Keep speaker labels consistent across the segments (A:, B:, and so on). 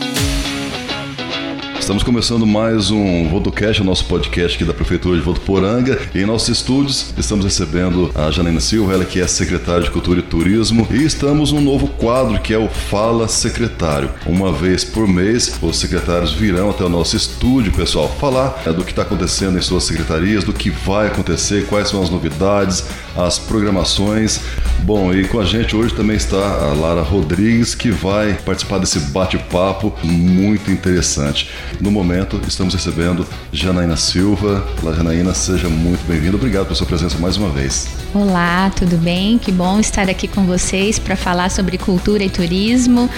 A: thank you Estamos começando mais um VotoCast, o nosso podcast aqui da Prefeitura de Votuporanga. Em nossos estúdios estamos recebendo a Janaína Silva, ela que é secretária de Cultura e Turismo. E estamos num novo quadro que é o Fala Secretário. Uma vez por mês, os secretários virão até o nosso estúdio, pessoal, falar é, do que está acontecendo em suas secretarias, do que vai acontecer, quais são as novidades, as programações. Bom, e com a gente hoje também está a Lara Rodrigues, que vai participar desse bate-papo muito interessante. No momento, estamos recebendo Janaína Silva. Olá, Janaína, seja muito bem-vinda. Obrigado pela sua presença mais uma vez.
B: Olá, tudo bem? Que bom estar aqui com vocês para falar sobre cultura e turismo.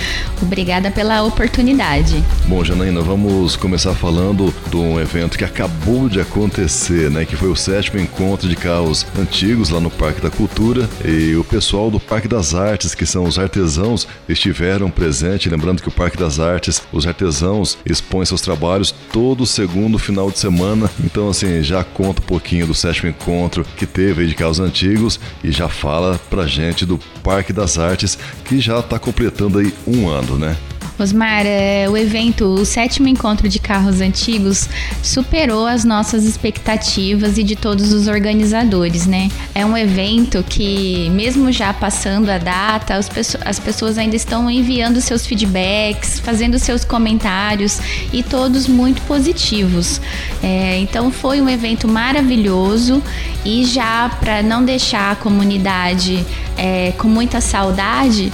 B: Obrigada pela oportunidade.
A: Bom, Janaína, vamos começar falando de um evento que acabou de acontecer, né? Que foi o sétimo encontro de carros antigos lá no Parque da Cultura. E o pessoal do Parque das Artes, que são os artesãos, estiveram presentes. Lembrando que o Parque das Artes, os artesãos expõem seus trabalhos todo segundo final de semana. Então, assim, já conta um pouquinho do sétimo encontro que teve aí de carros antigos e já fala pra gente do Parque das Artes, que já está completando aí um ano, né?
B: Osmar, é, o evento, o sétimo encontro de carros antigos, superou as nossas expectativas e de todos os organizadores, né? É um evento que, mesmo já passando a data, as, as pessoas ainda estão enviando seus feedbacks, fazendo seus comentários e todos muito positivos. É, então, foi um evento maravilhoso e já para não deixar a comunidade é, com muita saudade,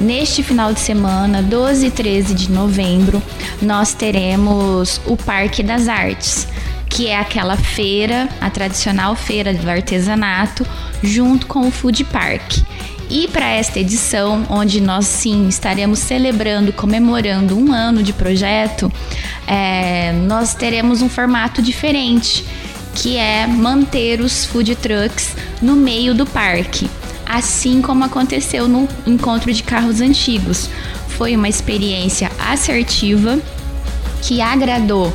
B: Neste final de semana, 12 e 13 de novembro, nós teremos o Parque das Artes, que é aquela feira, a tradicional feira do artesanato, junto com o Food Park. E para esta edição, onde nós sim estaremos celebrando, comemorando um ano de projeto, é, nós teremos um formato diferente, que é manter os food trucks no meio do parque assim como aconteceu no encontro de carros antigos. Foi uma experiência assertiva que agradou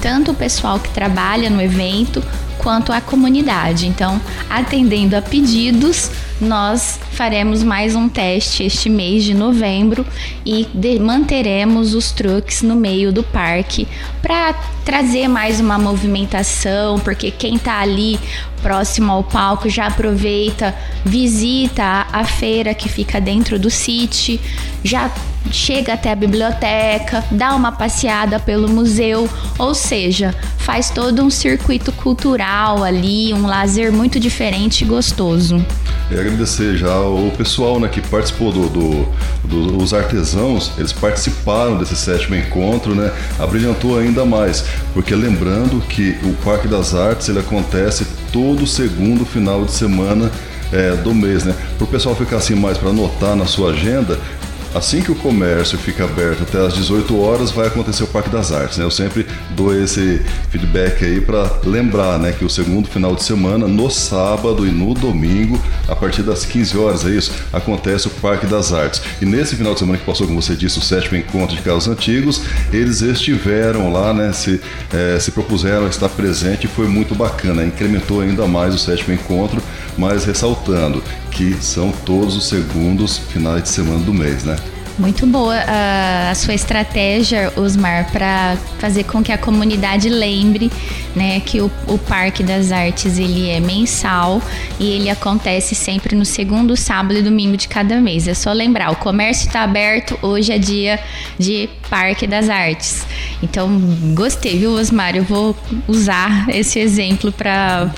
B: tanto o pessoal que trabalha no evento quanto a comunidade. Então, atendendo a pedidos, nós faremos mais um teste este mês de novembro e de, manteremos os truques no meio do parque para trazer mais uma movimentação, porque quem está ali próximo ao palco já aproveita, visita a, feira que fica dentro do City, já chega até a biblioteca, dá uma passeada pelo museu, ou seja, faz todo um circuito cultural ali, um lazer muito diferente e gostoso.
A: E agradecer já o pessoal né, que participou do, do, do, os artesãos, eles participaram desse sétimo encontro, né? Abrilhantou ainda mais, porque lembrando que o Parque das Artes ele acontece todo segundo final de semana é, do mês, né? Para o pessoal ficar assim mais para anotar na sua agenda, Assim que o comércio fica aberto até às 18 horas, vai acontecer o Parque das Artes. Né? Eu sempre dou esse feedback aí para lembrar né, que o segundo final de semana, no sábado e no domingo, a partir das 15 horas, é isso? Acontece o Parque das Artes. E nesse final de semana que passou, como você disse, o sétimo encontro de carros antigos, eles estiveram lá, né, se, é, se propuseram a estar presente e foi muito bacana. Incrementou ainda mais o sétimo encontro, mas ressaltando que são todos os segundos finais de semana do mês, né?
B: Muito boa a, a sua estratégia, Osmar, para fazer com que a comunidade lembre né, que o, o, Parque das Artes ele é mensal e ele acontece sempre no segundo sábado e domingo de cada mês. É só lembrar, o comércio está aberto, hoje é dia de Parque das Artes. Então, gostei, viu, Osmar? Eu vou usar esse exemplo para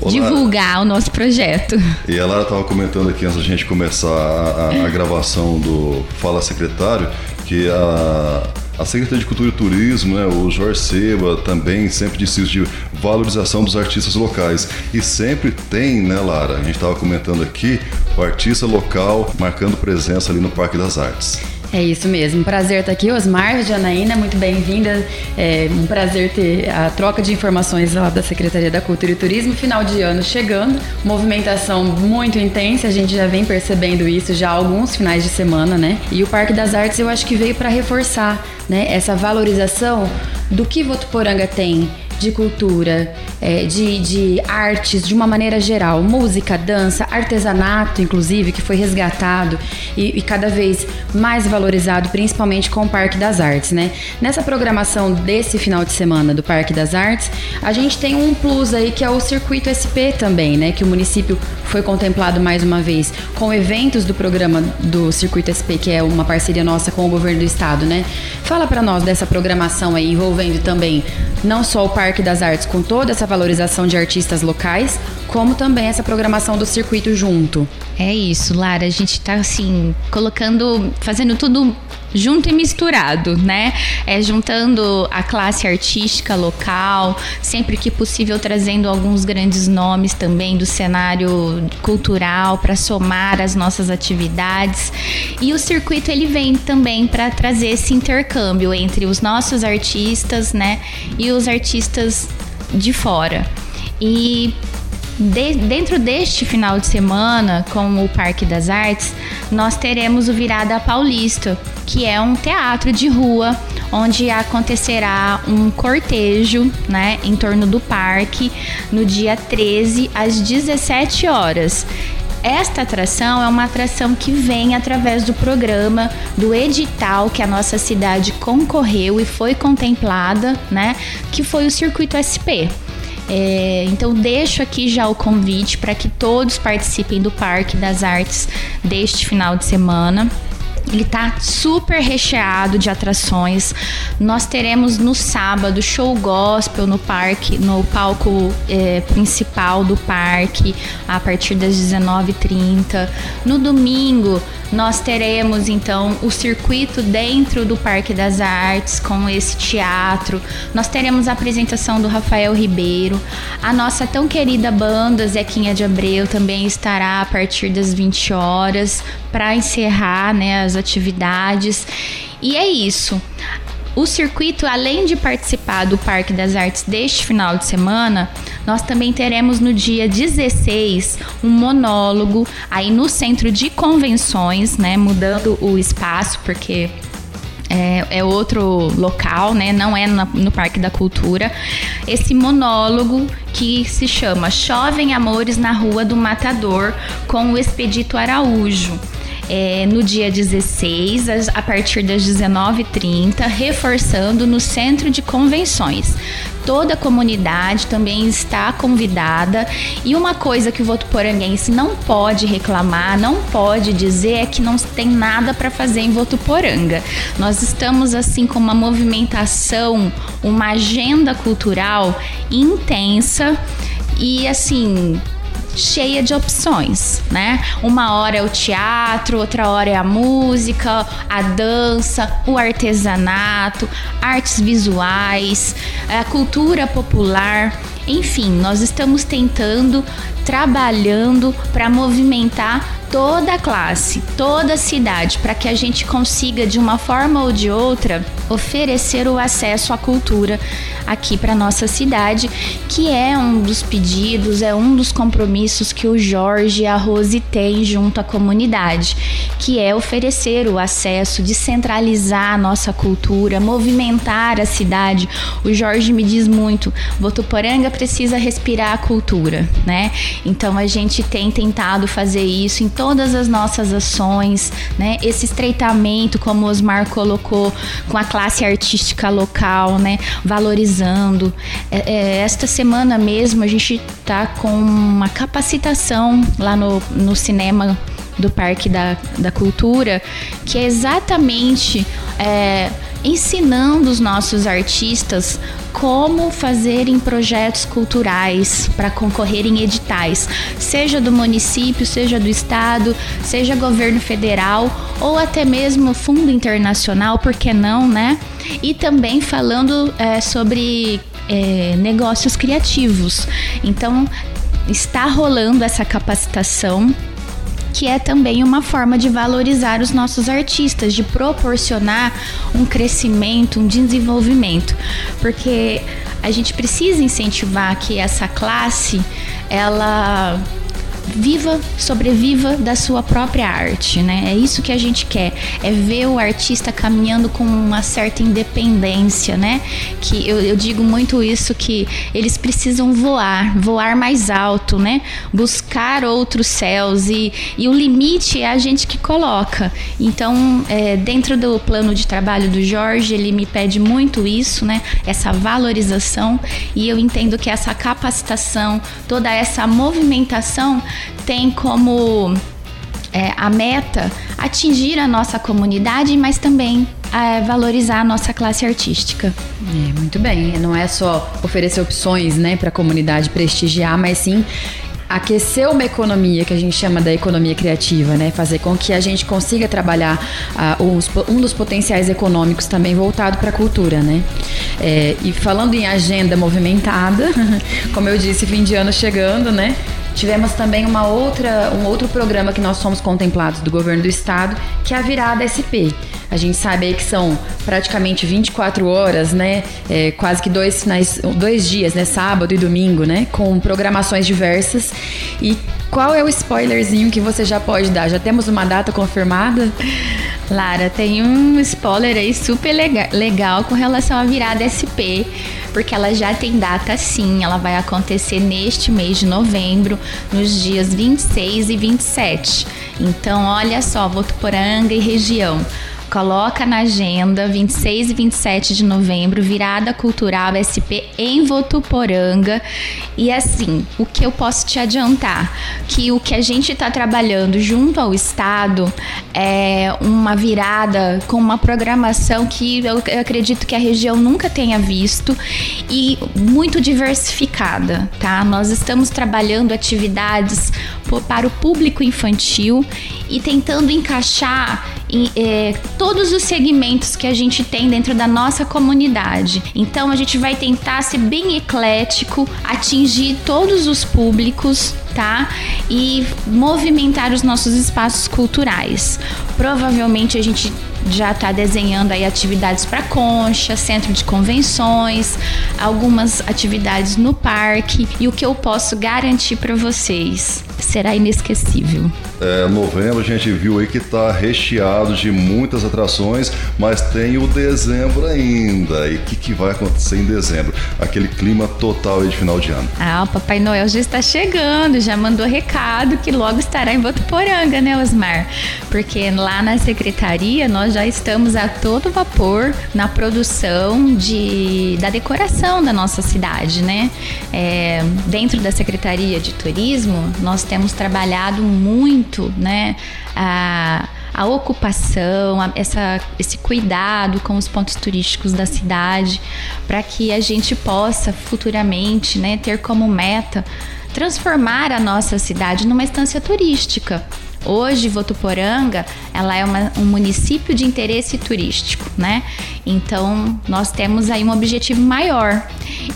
B: Olá. divulgar o nosso projeto.
A: E a Lara estava comentando aqui antes da gente começar a, a, a gravação do Fala Secretário que a, a Secretaria de Cultura e Turismo, né, o Jorge Seba, também sempre disse isso de valorização dos artistas locais. E sempre tem, né, Lara? A gente estava comentando aqui, o artista local marcando presença ali no Parque das Artes.
C: É isso mesmo. Prazer estar aqui, Osmar, Janaína, muito bem-vinda. É um prazer ter a troca de informações lá da Secretaria da Cultura e Turismo. Final de ano chegando, movimentação muito intensa, a gente já vem percebendo isso já há alguns finais de semana, né? E o Parque das Artes eu acho que veio para reforçar né, essa valorização do que Votuporanga tem de cultura, é, de, de artes de uma maneira geral, música, dança, artesanato, inclusive, que foi resgatado e, e, cada vez mais valorizado, principalmente com o Parque das Artes, né? Nessa programação desse final de semana do Parque das Artes, a gente tem um plus aí que é o Circuito SP também, né? Que o município foi contemplado mais uma vez com eventos do programa do Circuito SP, que é uma parceria nossa com o governo do estado, né? Fala para nós dessa programação aí envolvendo também não só o Parque das Artes com toda essa valorização de artistas locais, como também essa programação do circuito junto.
B: É isso, Lara. A gente tá assim, colocando, fazendo tudo junto e misturado, né? É juntando a classe artística local, sempre que possível trazendo alguns grandes nomes também do cenário cultural para somar as nossas atividades. E o circuito ele vem também para trazer esse intercâmbio entre os nossos artistas, né, e os artistas de fora. E de, dentro deste final de semana, com o Parque das Artes, nós teremos o Virada Paulista, que é um teatro de rua onde acontecerá um cortejo, né, em torno do parque no dia 13 às 17 horas. Esta atração é uma atração que vem através do programa, do edital que a nossa cidade concorreu e foi contemplada, né? Que foi o Circuito SP. É, então deixo aqui já o convite para que todos participem do Parque das Artes deste final de semana. Ele tá super recheado de atrações. Nós teremos no sábado show gospel no parque, no palco é, principal do parque, a partir das 19h30. No domingo, nós teremos então o circuito dentro do Parque das Artes com esse teatro. Nós teremos a apresentação do Rafael Ribeiro. A nossa tão querida banda Zequinha de Abreu também estará a partir das 20 horas para encerrar né, as atividades. E é isso. O circuito, além de participar do Parque das Artes deste final de semana, nós também teremos no dia 16 um monólogo aí no centro de convenções, né? Mudando o espaço, porque é, é, outro local, né? Não é na, no Parque da Cultura. Esse monólogo que se chama Chovem Amores na Rua do Matador com o Expedito Araújo é, no dia 16, a partir das 19h30, reforçando no Centro de Convenções. Toda a comunidade também está convidada. E uma coisa que o Votuporanguense não pode reclamar, não pode dizer é que não tem nada para fazer em Votuporanga. Nós estamos assim com uma movimentação, uma agenda cultural intensa e assim cheia de opções, né? Uma hora é o teatro, outra hora é a música, a dança, o artesanato, artes visuais, a cultura popular. Enfim, nós estamos tentando, trabalhando para movimentar toda a classe, toda a cidade, para que a gente consiga, de uma forma ou de outra, oferecer o acesso à cultura aqui para nossa cidade, que é um dos pedidos, é um dos compromissos que o Jorge e a Rose têm junto à comunidade, que é oferecer o acesso, descentralizar a nossa cultura, movimentar a cidade. O Jorge me diz muito, Votuporanga precisa respirar a cultura, né? Então a gente tem tentado fazer isso em todas as nossas ações, né? Esse estreitamento, como o Osmar colocou, com a classe artística local, né? Valorizando. É, é, esta semana mesmo a gente tá com uma capacitação lá no, no cinema do Parque da, da Cultura, que é exatamente é, ensinando os nossos artistas como fazerem projetos culturais para concorrer em editais, seja do município, seja do estado, seja governo federal ou até mesmo fundo internacional, por que não, né? E também falando é, sobre é, negócios criativos. Então, está rolando essa capacitação que é também uma forma de valorizar os nossos artistas, de proporcionar um crescimento, um desenvolvimento, porque a gente precisa incentivar que essa classe ela viva, sobreviva da sua própria arte, né? É isso que a gente quer, é ver o artista caminhando com uma certa independência, né? Que eu, eu digo muito isso que eles precisam voar, voar mais alto, né? Buscar outros céus e, e o limite é a gente que coloca. Então, é, dentro do plano de trabalho do Jorge, ele me pede muito isso, né? Essa valorização e eu entendo que essa capacitação, toda essa movimentação tem como é, a meta atingir a nossa comunidade, mas também é, valorizar a nossa classe artística.
C: É, muito bem, não é só oferecer opções né, para a comunidade prestigiar, mas sim aquecer uma economia que a gente chama da economia criativa, né? Fazer com que a gente consiga trabalhar uh, os, um dos potenciais econômicos também voltado para a cultura, né? É, e falando em agenda movimentada, como eu disse, fim de ano chegando, né? Tivemos também uma outra, um outro programa que nós somos contemplados do governo do estado, que é a virada SP. A gente sabe aí que são praticamente 24 horas, né? É, quase que dois, finais, dois dias, né? Sábado e domingo, né? Com programações diversas. E qual é o spoilerzinho que você já pode dar? Já temos uma data confirmada?
B: Lara, tem um spoiler aí super legal com relação à virada SP, porque ela já tem data sim, ela vai acontecer neste mês de novembro, nos dias 26 e 27. Então, olha só, Votuporanga e região. Coloca na agenda 26 e 27 de novembro, virada cultural SP em Votuporanga. E assim, o que eu posso te adiantar? Que o que a gente está trabalhando junto ao Estado é uma virada com uma programação que eu acredito que a região nunca tenha visto e muito diversificada, tá? Nós estamos trabalhando atividades para o público infantil e tentando encaixar em, é, todos os segmentos que a gente tem dentro da nossa comunidade. Então a gente vai tentar ser bem eclético, atingir todos os públicos, tá? E movimentar os nossos espaços culturais. Provavelmente a gente já está desenhando aí atividades para concha, centro de convenções, algumas atividades no parque e o que eu posso garantir para vocês será inesquecível.
A: É, novembro a gente viu aí que está recheado de muitas atrações, mas tem o dezembro ainda. E o que, que vai acontecer em dezembro? Aquele clima total aí de final de ano.
B: Ah, o Papai Noel já está chegando, já mandou recado que logo estará em Votuporanga, né, Osmar? Porque lá na secretaria nós já estamos a todo vapor na produção de, da decoração da nossa cidade, né? É, dentro da Secretaria de Turismo, nós temos trabalhado muito, né? A, a ocupação, a, essa, esse cuidado com os pontos turísticos da cidade, para que a gente possa futuramente né, ter como meta transformar a nossa cidade numa estância turística. Hoje, Votuporanga, ela é uma, um município de interesse turístico, né? Então, nós temos aí um objetivo maior.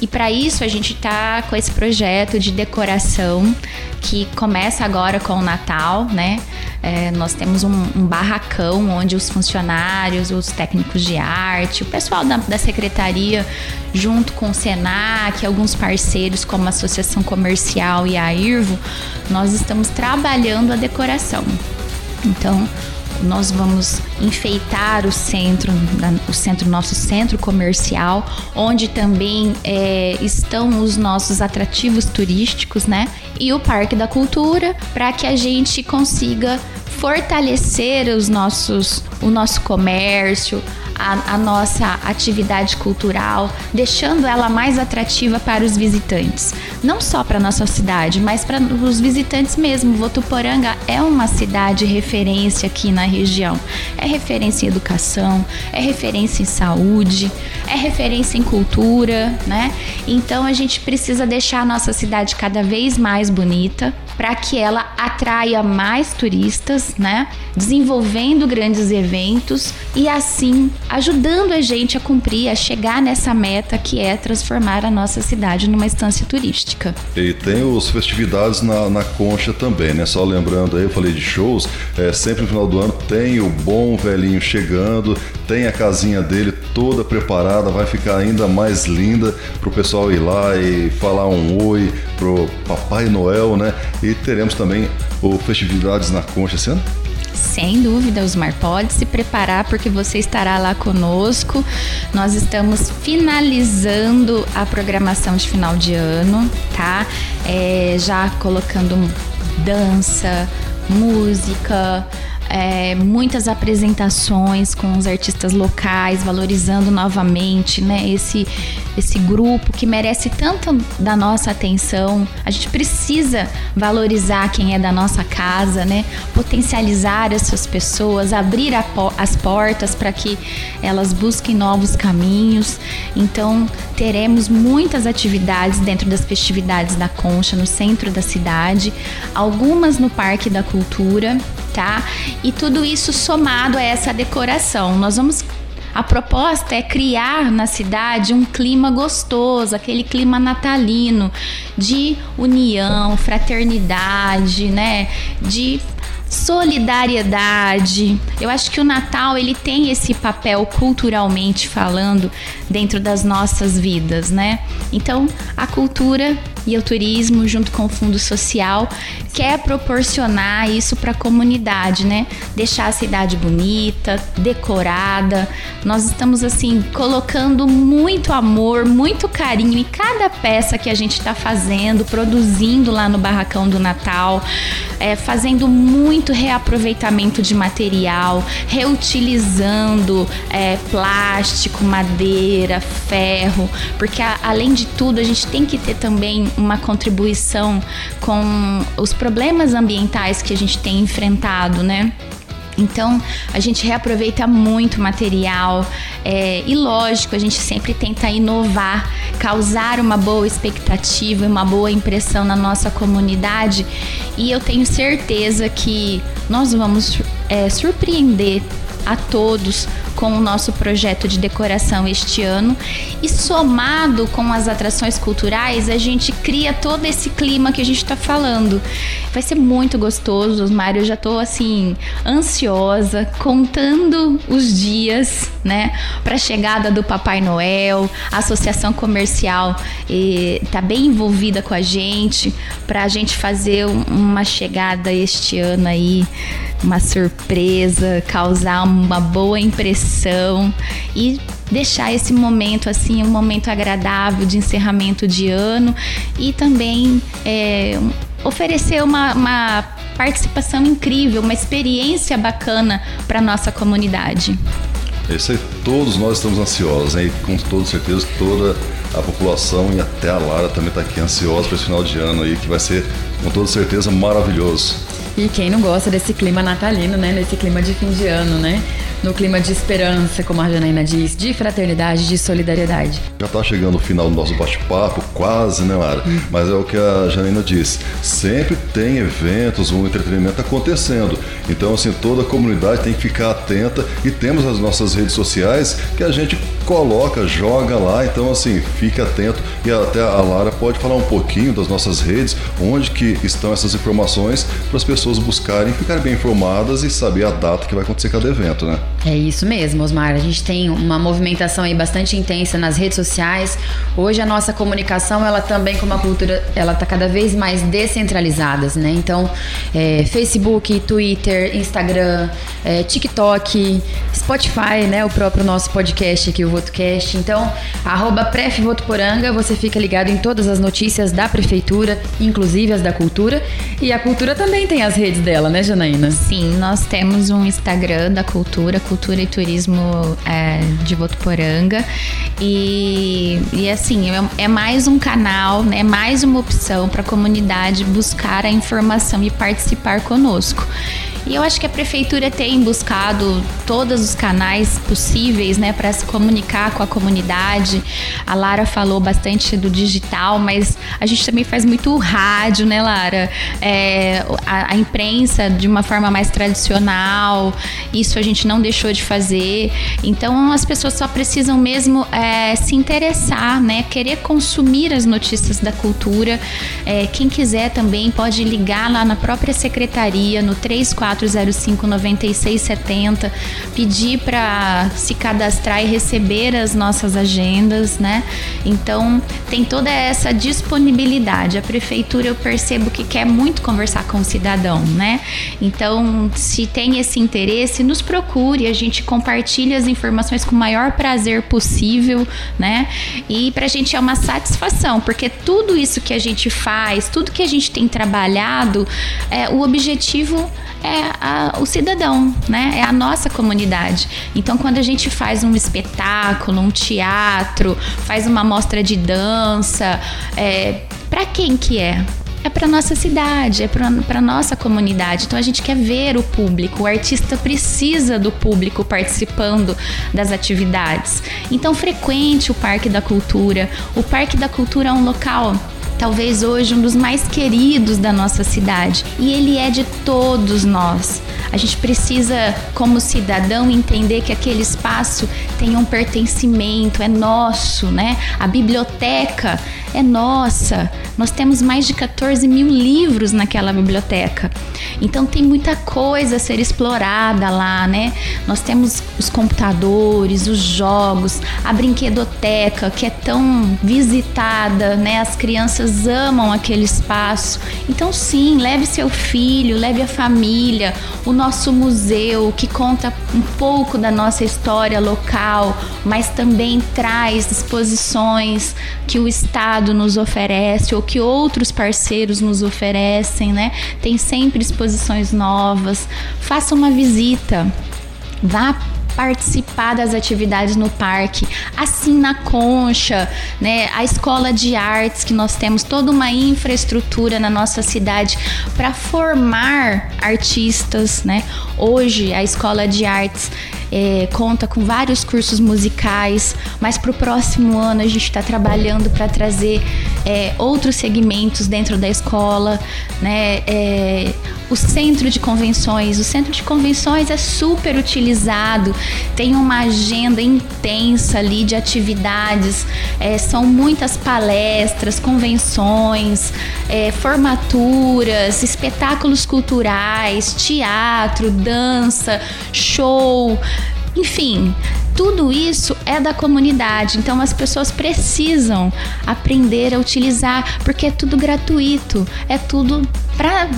B: E para isso, a gente está com esse projeto de decoração que começa agora com o Natal, né? É, nós temos um, um, barracão onde os funcionários, os técnicos de arte, o pessoal da, da secretaria, junto com o Senac, alguns parceiros como a Associação Comercial e a IRVO, nós estamos trabalhando a decoração. Então, nós vamos enfeitar o centro, o centro, nosso centro comercial, onde também é, estão os nossos atrativos turísticos, né? E o Parque da Cultura, para que a gente consiga fortalecer os nossos, o nosso comércio, a, a, nossa atividade cultural, deixando ela mais atrativa para os visitantes. Não só para nossa cidade, mas para os visitantes mesmo. Votuporanga é uma cidade referência aqui na região. É referência em educação, é referência em saúde, é referência em cultura, né? Então a gente precisa deixar a nossa cidade cada vez mais bonita para que ela atraia mais turistas, né? Desenvolvendo grandes eventos e assim ajudando a gente a cumprir, a chegar nessa meta que é transformar a nossa cidade numa estância turística.
A: E tem os festividades na, na Concha também, né? Só lembrando aí, eu falei de shows, é, sempre no final do ano tem o bom velhinho chegando, tem a casinha dele toda preparada, vai ficar ainda mais linda pro pessoal ir lá e falar um oi pro Papai Noel, né? E E teremos também o Festividades na Concha esse ano?
B: Sem dúvida, Osmar, pode se preparar porque você estará lá conosco. Nós estamos finalizando a programação de final de ano, tá? É, já colocando dança, música, é, muitas apresentações com os artistas locais, valorizando novamente né, esse, esse grupo que merece tanto da nossa atenção. A gente precisa valorizar quem é da nossa casa, né, potencializar essas pessoas, abrir as portas para que elas busquem novos caminhos. Então, teremos muitas atividades dentro das festividades da Concha, no centro da cidade, algumas no Parque da Cultura tá? E tudo isso somado a essa decoração. Nós vamos a proposta é criar na cidade um clima gostoso, aquele clima natalino de união, fraternidade, né? De solidariedade. Eu acho que o Natal ele tem esse papel culturalmente falando dentro das nossas vidas, né? Então, a cultura e o turismo junto com o fundo social quer proporcionar isso para a comunidade, né? Deixar a cidade bonita, decorada. Nós estamos assim colocando muito amor, muito carinho em cada peça que a gente está fazendo, produzindo lá no barracão do Natal, é, fazendo muito reaproveitamento de material, reutilizando é, plástico, madeira, ferro, porque a, além de tudo a gente tem que ter também uma contribuição com os problemas ambientais que a gente tem enfrentado, né? Então a gente reaproveita muito material é, e lógico a gente sempre tenta inovar, causar uma boa expectativa, uma boa impressão na nossa comunidade e eu tenho certeza que nós vamos é, surpreender a todos com o nosso projeto de decoração este ano e somado com as atrações culturais, a gente cria todo esse clima que a gente está falando. Vai ser muito gostoso, Mário. Eu já estou assim ansiosa, contando os dias, né, para a chegada do Papai Noel. A associação comercial está bem envolvida com a gente para a gente fazer uma chegada este ano aí uma surpresa, causar uma boa impressão e deixar esse momento assim um momento agradável de encerramento de ano e também é, oferecer uma, uma participação incrível, uma experiência bacana para nossa comunidade.
A: É isso aí, todos nós estamos ansiosos, né? Com toda certeza toda a população e até a Lara também está aqui ansiosa para esse final de ano aí, que vai ser com toda certeza maravilhoso.
C: E quem não gosta desse clima natalino, né? Nesse clima de fim de ano, né? No clima de esperança, como a Janaína diz, de fraternidade, de solidariedade.
A: Já está chegando o final do nosso bate-papo, quase, né, Lara? Hum. Mas é o que a Janaína disse. Sempre tem eventos, um entretenimento acontecendo. Então, assim, toda a comunidade tem que ficar atenta e temos as nossas redes sociais que a gente coloca, joga lá. Então, assim, fique atento e até a Lara pode falar um pouquinho das nossas redes, onde que estão essas informações para as pessoas buscarem, ficarem bem informadas e saber a data que vai acontecer cada evento, né?
C: É isso mesmo, Osmar. A gente tem uma movimentação aí bastante intensa nas redes sociais. Hoje a nossa comunicação, ela também como a cultura, ela tá cada vez mais descentralizadas, né? Então, é, Facebook, Twitter, Instagram, é, TikTok, Spotify, né? O próprio nosso podcast aqui, o VotoCast. Então, arroba Prefvotoporanga, você fica ligado em todas as notícias da prefeitura, inclusive as da cultura. E a cultura também tem as redes dela, né, Janaína?
B: Sim, nós temos um Instagram da cultura, Cultura e Turismo é, de Votuporanga. E, e assim, é, é mais um canal, né, é mais uma opção para a comunidade buscar a informação e participar conosco. E eu acho que a prefeitura tem buscado todos os canais possíveis, né, para se comunicar com a comunidade. A Lara falou bastante do digital, mas a gente também faz muito rádio, né, Lara? É, a, a, imprensa de uma forma mais tradicional, isso a gente não deixou de fazer. Então as pessoas só precisam mesmo é, se interessar, né, querer consumir as notícias da cultura. É, quem quiser também pode ligar lá na própria secretaria no 34 3405 9670, pedir para se cadastrar e receber as nossas agendas, né? Então, tem toda essa disponibilidade. A prefeitura eu percebo que quer muito conversar com o cidadão, né? Então, se tem esse interesse, nos procure, a gente compartilha as informações com o maior prazer possível, né? E pra gente é uma satisfação, porque tudo isso que a gente faz, tudo que a gente tem trabalhado, é, o objetivo é a, o cidadão, né? É a nossa comunidade. Então, quando a gente faz um espetáculo, um teatro, faz uma mostra de dança, é, para quem que é? é para nossa cidade, é para nossa comunidade. Então a gente quer ver o público, o artista precisa do público participando das atividades. Então frequente o Parque da Cultura. O Parque da Cultura é um local talvez hoje um dos mais queridos da nossa cidade. E ele é de todos nós. A gente precisa, como cidadão, entender que aquele espaço tem um pertencimento, é nosso, né? A biblioteca é nossa. Nós temos mais de 14 mil livros naquela biblioteca. Então tem muita coisa a ser explorada lá, né? Nós temos os computadores, os jogos, a brinquedoteca que é tão visitada, né? As crianças amam aquele espaço. Então sim, leve seu filho, leve a família, o nosso museu que conta um pouco da nossa história local, mas também traz exposições que o Estado nos oferece ou que outros parceiros nos oferecem, né? Tem sempre exposições novas. Faça uma visita. Vá participar das atividades no parque, assim na Concha, né? A escola de artes que nós temos toda uma infraestrutura na nossa cidade para formar artistas, né? Hoje a escola de artes é, conta com vários cursos musicais, mas para o próximo ano a gente está trabalhando para trazer é, outros segmentos dentro da escola, né? É, o centro de convenções, o centro de convenções é super utilizado, tem uma agenda intensa ali de atividades, é, são muitas palestras, convenções, é, formaturas, espetáculos culturais, teatro, dança, show. Enfim, tudo isso é da comunidade, então as pessoas precisam aprender a utilizar, porque é tudo gratuito, é tudo para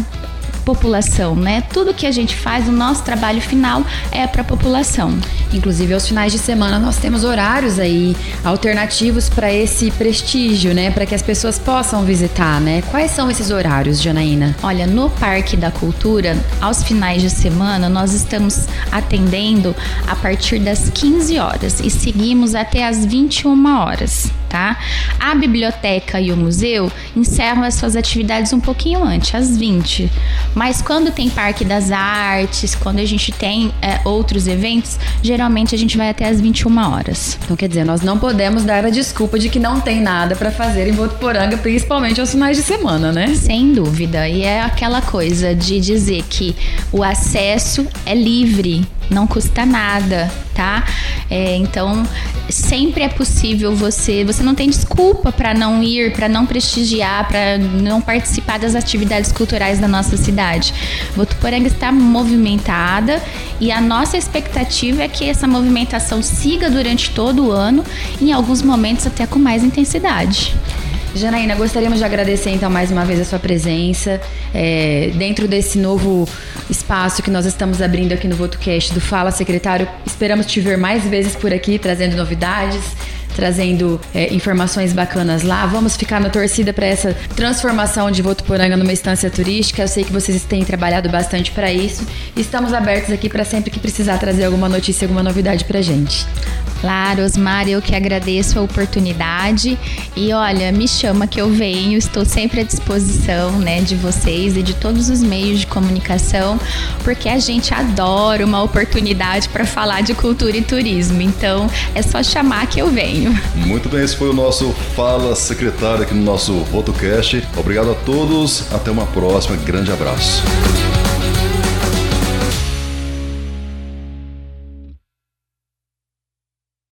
B: população, né? Tudo que a gente faz, o nosso trabalho final é para a população.
C: Inclusive aos finais de semana nós temos horários aí alternativos para esse prestígio, né? Para que as pessoas possam visitar, né? Quais são esses horários, Janaína?
B: Olha, no Parque da Cultura, aos finais de semana, nós estamos atendendo a partir das 15 horas e seguimos até as 21 horas tá? A biblioteca e o museu encerram as suas atividades um pouquinho antes, às 20. Mas quando tem Parque das Artes, quando a gente tem é, outros eventos, geralmente a gente vai até às 21 horas.
C: Então quer dizer, nós não podemos dar a desculpa de que não tem nada para fazer em Votuporanga, principalmente aos finais de semana, né?
B: Sem dúvida. E é aquela coisa de dizer que o acesso é livre não custa nada, tá? É, então sempre é possível você, você não tem desculpa para não ir, para não prestigiar, para não participar das atividades culturais da nossa cidade. Votuporanga está movimentada e a nossa expectativa é que essa movimentação siga durante todo o ano, em alguns momentos até com mais intensidade.
C: Janaína, gostaríamos de agradecer então mais uma vez a sua presença é, dentro desse novo espaço que nós estamos abrindo aqui no VotoCast do Fala Secretário. Esperamos te ver mais vezes por aqui, trazendo novidades, trazendo é, informações bacanas lá. Vamos ficar na torcida para essa transformação de Votuporanga numa instância turística. Eu sei que vocês têm trabalhado bastante para isso. Estamos abertos aqui para sempre que precisar trazer alguma notícia, alguma novidade para gente.
B: Claro, Osmar, eu que agradeço a oportunidade e olha, me chama que eu venho, estou sempre à disposição, né, de vocês e de todos os meios de comunicação, porque a gente adora uma oportunidade para falar de cultura e turismo. Então, é só chamar que eu venho.
A: Muito bem, esse foi o nosso Fala Secretário aqui no nosso PhotoCast. Obrigado a todos, até uma próxima, grande abraço.